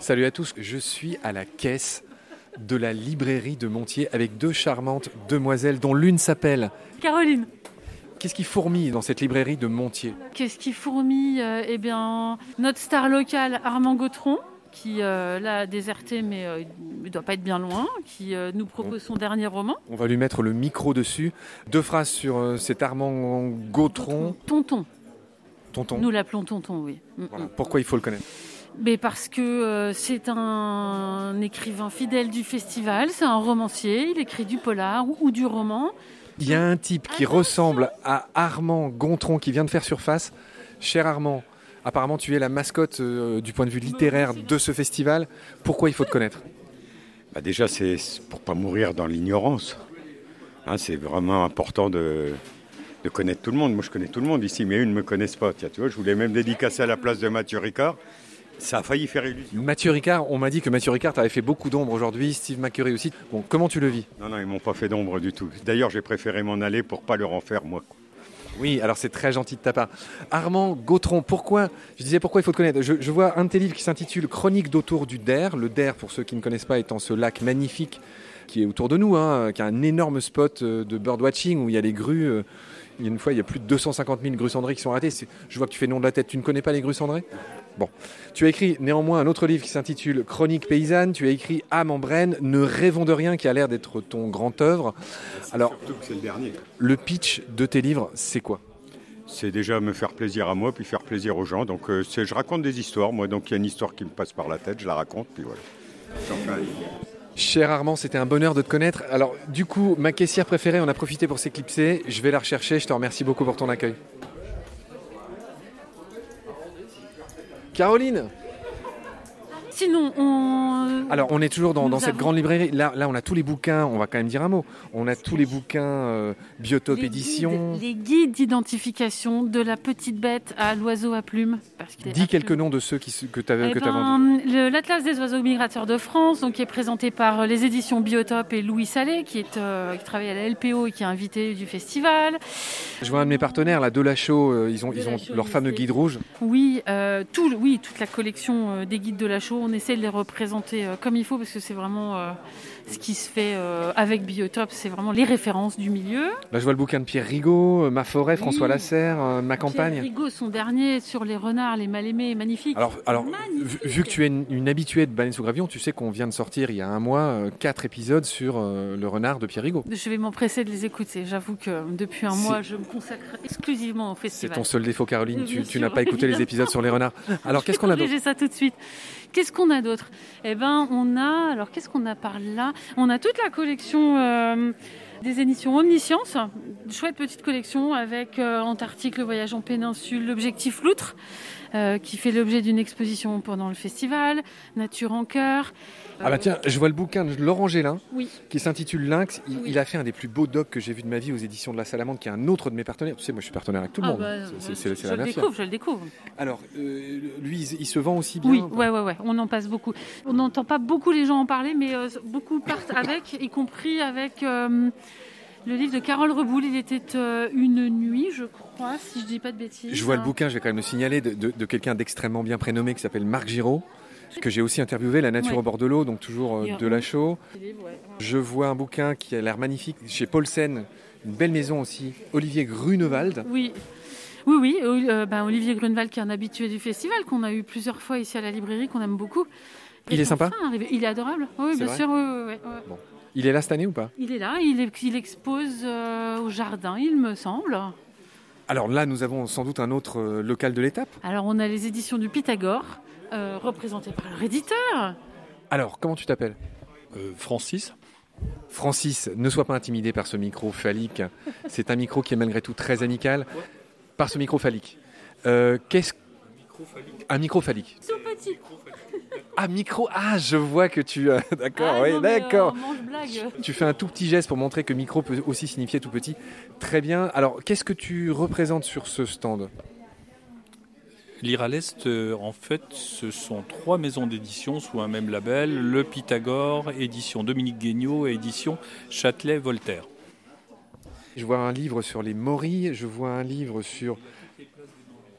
Salut à tous, je suis à la caisse de la librairie de Montier avec deux charmantes demoiselles dont l'une s'appelle Caroline. Qu'est-ce qui fourmille dans cette librairie de Montier? Qu'est-ce qui fourmille euh, Eh bien, notre star locale Armand Gautron, qui euh, l'a déserté, mais euh, il ne doit pas être bien loin, qui euh, nous propose son dernier roman. On va lui mettre le micro dessus. Deux phrases sur cet Armand Gautron. Tonton. Tonton. Nous l'appelons Tonton, oui. Mm, Voilà. mm. Pourquoi il faut le connaître? Mais parce que euh, c'est un écrivain fidèle du festival, c'est un romancier, il écrit du polar ou, ou du roman. Il y a un type qui ressemble à Armand Gontron qui vient de faire surface. Cher Armand, apparemment tu es la mascotte euh, du point de vue littéraire de ce festival. Pourquoi il faut te connaître? Bah déjà, c'est pour pas mourir dans l'ignorance. Hein, c'est vraiment important de, de connaître tout le monde. Moi, je connais tout le monde ici, mais eux ne me connaissent pas. Tiens, tu vois, je voulais même dédicacer à la place de Mathieu Ricard. Ça a failli faire illusion. Mathieu Ricard, on m'a dit que Mathieu Ricard t'avait fait beaucoup d'ombre aujourd'hui, Steve McCurry aussi. Bon, comment tu le vis? Non, non, ils m'ont pas fait d'ombre du tout. D'ailleurs, j'ai préféré m'en aller pour pas leur en faire, moi. Oui, alors c'est très gentil de ta part. Armand Gautron, pourquoi Je disais pourquoi il faut te connaître? Je, je vois un de tes livres qui s'intitule Chronique d'autour du Der. Le Der, pour ceux qui ne connaissent pas, étant ce lac magnifique qui est autour de nous, hein, qui a un énorme spot euh, de birdwatching où il y a les grues. euh, il y a une fois, il y a plus de 250 000 grues cendrées qui sont. C'est- Je vois que tu fais nom de la tête. Tu ne connais pas les grues cendrées Bon. Tu as écrit néanmoins un autre livre qui s'intitule Chronique paysanne. Tu as écrit Âme en Brenne, Ne rêvons de rien, qui a l'air d'être ton grand œuvre. Alors, c'est le dernier. le pitch de tes livres, c'est quoi? C'est déjà me faire plaisir à moi, puis faire plaisir aux gens. Donc, euh, je raconte des histoires. Moi, donc, il y a une histoire qui me passe par la tête, je la raconte, puis voilà. Cher Armand, c'était un bonheur de te connaître. Alors, du coup, ma caissière préférée, on a profité pour s'éclipser. Je vais la rechercher. Je te remercie beaucoup pour ton accueil. Caroline Sinon, on. Alors, on est toujours dans, cette avons- grande librairie. Là, là, on a tous les bouquins. On va quand même dire un mot. On a tous les bouquins euh, Biotope les Édition. guides- les guides d'identification de la petite bête à l'oiseau à plumes. Parce Dis quelques noms de ceux qui, que tu avais Eh ben, L'Atlas des oiseaux migrateurs de France, donc, qui est présenté par euh, les éditions Biotope et Louis Salé, qui, est, euh, qui travaille à la LPO et qui est invité du festival. Je vois un de mes partenaires, là, Delachaux. euh, ils ont, ils ont leur fameux guide rouge. Oui, euh, tout, oui, toute la collection euh, des guides de la show, on essaie de les représenter euh, comme il faut parce que c'est vraiment euh, ce qui se fait euh, avec Biotope, c'est vraiment les références du milieu. Là, je vois le bouquin de Pierre Rigaud, Ma forêt, François Oui. Lasserre, Ma Pierre campagne. Rigaud, son dernier sur les renards, les mal-aimés, magnifique. Alors, alors vu, Magnifique. vu que tu es une, une habituée de Baleine sous Gravillon, tu sais qu'on vient de sortir il y a un mois quatre épisodes sur le renard de Pierre Rigaud. Je vais m'empresser de les écouter. J'avoue que depuis un C'est- mois, je me consacre exclusivement au C'est festival. ton seul défaut, Caroline. Tu, n'as pas écouté les épisodes sur les renards. Alors, qu'est-ce qu'on a d'autre ça tout de suite. Qu'est-ce a d'autre Eh ben, on a. Alors, qu'est-ce qu'on a par là? On a toute la collection euh, des éditions Omniscience. Chouette petite collection avec euh, Antarctique, le voyage en péninsule, l'objectif Loutre, euh, qui fait l'objet d'une exposition pendant le festival. Nature en cœur. Ah bah tiens, je vois le bouquin de Laurent Gélin Oui. qui s'intitule Lynx. Il, Oui. il a fait un des plus beaux docs que j'ai vu de ma vie aux éditions de la Salamande, qui est un autre de mes partenaires. Tu sais, moi je suis partenaire avec tout le Ah monde. bah, C'est- c'est c'est je la le découvre, je le découvre. Alors, euh, lui, il, il se vend aussi bien Oui, ouais, ouais, ouais, on en passe beaucoup. On n'entend pas beaucoup les gens en parler, mais euh, beaucoup partent avec, y compris avec le livre de Carole Reboul. Il était euh, une nuit, je crois, si je dis pas de bêtises. Je vois le bouquin, je vais quand même le signaler, de, de- de quelqu'un d'extrêmement bien prénommé qui s'appelle Marc Giraud, que j'ai aussi interviewé, La nature Ouais. au bord de l'eau, donc toujours euh, de la chaux. Je vois un bouquin qui a l'air magnifique chez Paulsen, une belle maison aussi, Olivier Grunewald. Oui. Oui, oui, euh, ben, Olivier Grunewald, qui est un habitué du festival, qu'on a eu plusieurs fois ici à la librairie, qu'on aime beaucoup. Il est sympa. Il est adorable. Oui, bien vrai sûr. oui, oui, oui, oui. Il est là cette année ou pas? Il est là, il, est- il expose euh, au jardin, il me semble. Alors là, nous avons sans doute un autre euh, local de l'étape. Alors, on a les éditions du Pythagore, euh, représentées par leur éditeur. Alors, comment tu t'appelles? Euh, Francis Francis, ne sois pas intimidé par ce micro phallique. C'est un micro qui est malgré tout très amical. Par ce micro phallique. Euh, Qu'est-ce un micro phallique Tout petit. Ah, micro Ah, je vois que tu... euh, d'accord, Ah oui, euh, d'accord. Tu fais un tout petit geste pour montrer que micro peut aussi signifier tout petit. Très bien. Alors, qu'est-ce que tu représentes sur ce stand? Lire à l'Est, euh, en fait, ce sont trois maisons d'édition sous un même label le Pythagore, édition Dominique Guignot et édition Châtelet-Voltaire. Je vois un livre sur les morilles, je vois un livre sur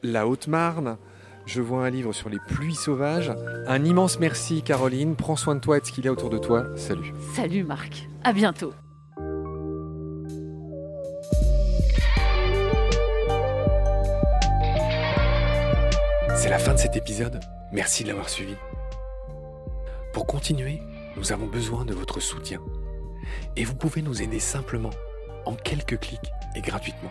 la Haute-Marne, Je vois un livre sur les pluies sauvages. Un immense merci Caroline. Prends soin de toi et de ce qu'il y a autour de toi. Salut. Salut Marc. À bientôt. C'est la fin de cet épisode. Merci de l'avoir suivi. Pour continuer, nous avons besoin de votre soutien. Et vous pouvez nous aider simplement, en quelques clics et gratuitement.